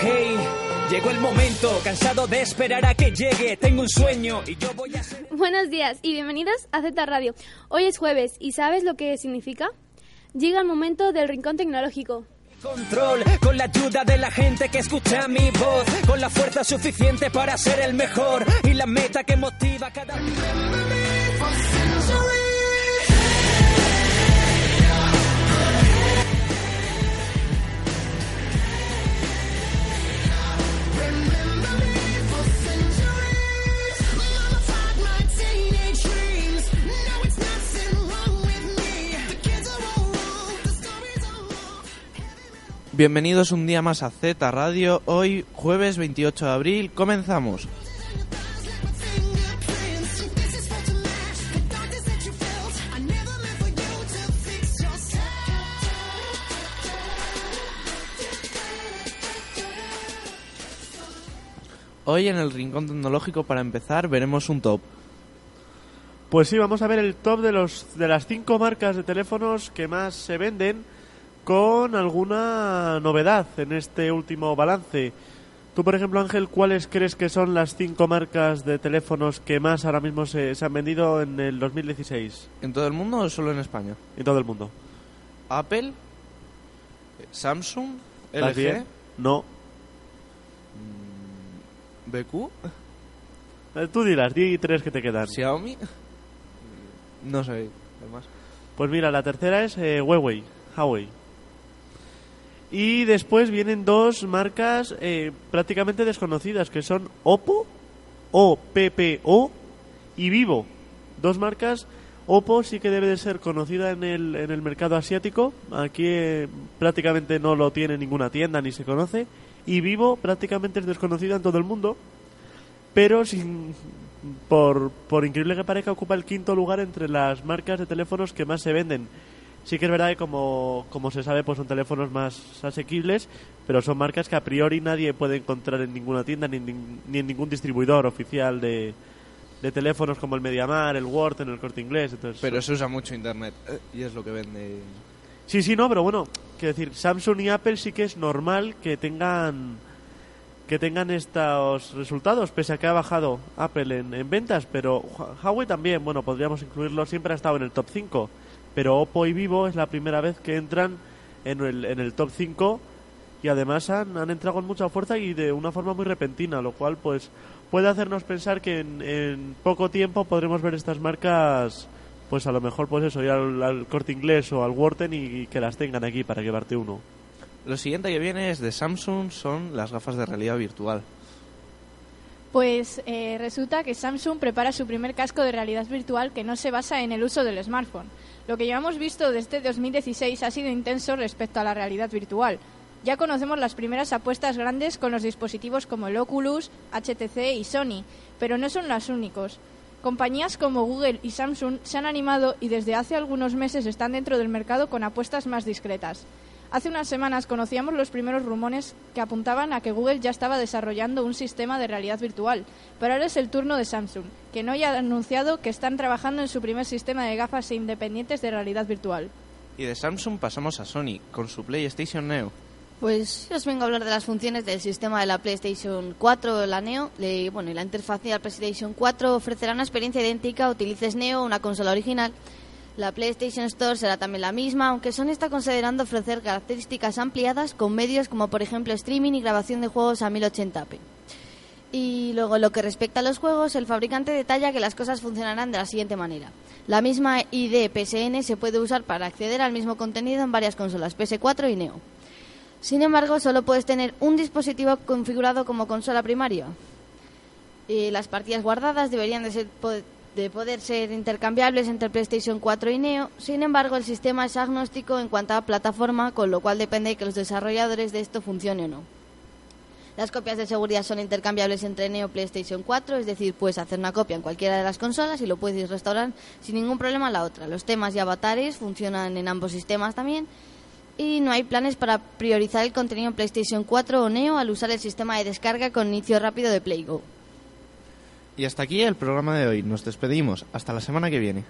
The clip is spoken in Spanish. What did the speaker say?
Ok, llegó el momento, cansado de esperar a que llegue. Tengo un sueño y yo voy a ser. Buenos días y bienvenidos a Z Radio. Hoy es jueves y ¿sabes lo que significa? Llega el momento del rincón tecnológico. Control, con la ayuda de la gente que escucha mi voz, con la fuerza suficiente para ser el mejor y la meta que motiva cada Bienvenidos un día más a Z Radio. Hoy, jueves 28 de abril, comenzamos. Hoy en el Rincón Tecnológico, para empezar, veremos un top. Pues sí, vamos a ver el top de, los, de las cinco marcas de teléfonos que más se venden con alguna novedad en este último balance. Tú, por ejemplo, Ángel, ¿cuáles crees que son las cinco marcas de teléfonos que más ahora mismo se, se han vendido en el 2016? ¿En todo el mundo o solo en España? En todo el mundo. Apple, Samsung, ¿Vas LG, bien? No. BQ, Eh, Tú dirás, di tres que te quedan. Xiaomi. No sé, además. Pues mira, la tercera es eh, Huawei, Huawei. Y después vienen dos marcas eh, prácticamente desconocidas, que son Oppo, O-P-P-O, y Vivo. Dos marcas, Oppo sí que debe de ser conocida en el, en el mercado asiático, aquí eh, prácticamente no lo tiene ninguna tienda ni se conoce, y Vivo prácticamente es desconocida en todo el mundo, pero sin, por, por increíble que parezca ocupa el quinto lugar entre las marcas de teléfonos que más se venden. Sí que es verdad que como, como se sabe pues son teléfonos más asequibles, pero son marcas que a priori nadie puede encontrar en ninguna tienda ni, ni en ningún distribuidor oficial de, de teléfonos como el Mediamar, el Word, en el Corte Inglés. Entonces, Pero se usa mucho internet eh, y es lo que vende. Sí, sí, no, pero bueno, quiero decir, Samsung y Apple sí que es normal que tengan que tengan estos resultados, pese a que ha bajado Apple en, en ventas, pero Hua- Huawei también, bueno, podríamos incluirlo, siempre ha estado en el top 5, pero Oppo y Vivo es la primera vez que entran en el, en el top 5 y además han, han entrado con mucha fuerza y de una forma muy repentina, lo cual pues puede hacernos pensar que en, en poco tiempo podremos ver estas marcas pues a lo mejor pues eso, ir al, corte inglés o al Worten y, y que las tengan aquí para llevarte uno. Lo siguiente que viene es de Samsung, son las gafas de realidad virtual. Pues eh, resulta que Samsung prepara su primer casco de realidad virtual que no se basa en el uso del smartphone. Lo que llevamos visto desde 2016 ha sido intenso respecto a la realidad virtual. Ya conocemos las primeras apuestas grandes con los dispositivos como el Oculus, HTC y Sony, pero no son los únicos. Compañías como Google y Samsung se han animado y desde hace algunos meses están dentro del mercado con apuestas más discretas. Hace unas semanas conocíamos los primeros rumores que apuntaban a que Google ya estaba desarrollando un sistema de realidad virtual, pero ahora es el turno de Samsung, que no ya ha anunciado que están trabajando en su primer sistema de gafas independientes de realidad virtual. Y de Samsung pasamos a Sony, con su PlayStation Neo. Pues os vengo a hablar de las funciones del sistema de la PlayStation 4, la Neo. Le- bueno, y la interfaz de la PlayStation 4 ofrecerá una experiencia idéntica, utilices Neo o una consola original. La PlayStation Store será también la misma, aunque Sony está considerando ofrecer características ampliadas con medios como por ejemplo streaming y grabación de juegos a 1080p. Y luego, lo que respecta a los juegos, el fabricante detalla que las cosas funcionarán de la siguiente manera. La misma ID PSN se puede usar para acceder al mismo contenido en varias consolas, PS4 y Neo. Sin embargo, solo puedes tener un dispositivo configurado como consola primaria. Eh, las partidas guardadas deberían de, ser, de poder ser intercambiables entre PlayStation 4 y Neo. Sin embargo, el sistema es agnóstico en cuanto a plataforma, con lo cual depende de que los desarrolladores de esto funcione o no. Las copias de seguridad son intercambiables entre Neo y PlayStation 4, es decir, puedes hacer una copia en cualquiera de las consolas y lo puedes restaurar sin ningún problema en la otra. Los temas y avatares funcionan en ambos sistemas también y no hay planes para priorizar el contenido en PlayStation 4 o Neo al usar el sistema de descarga con inicio rápido de PlayGo. Y hasta aquí el programa de hoy. Nos despedimos. Hasta la semana que viene.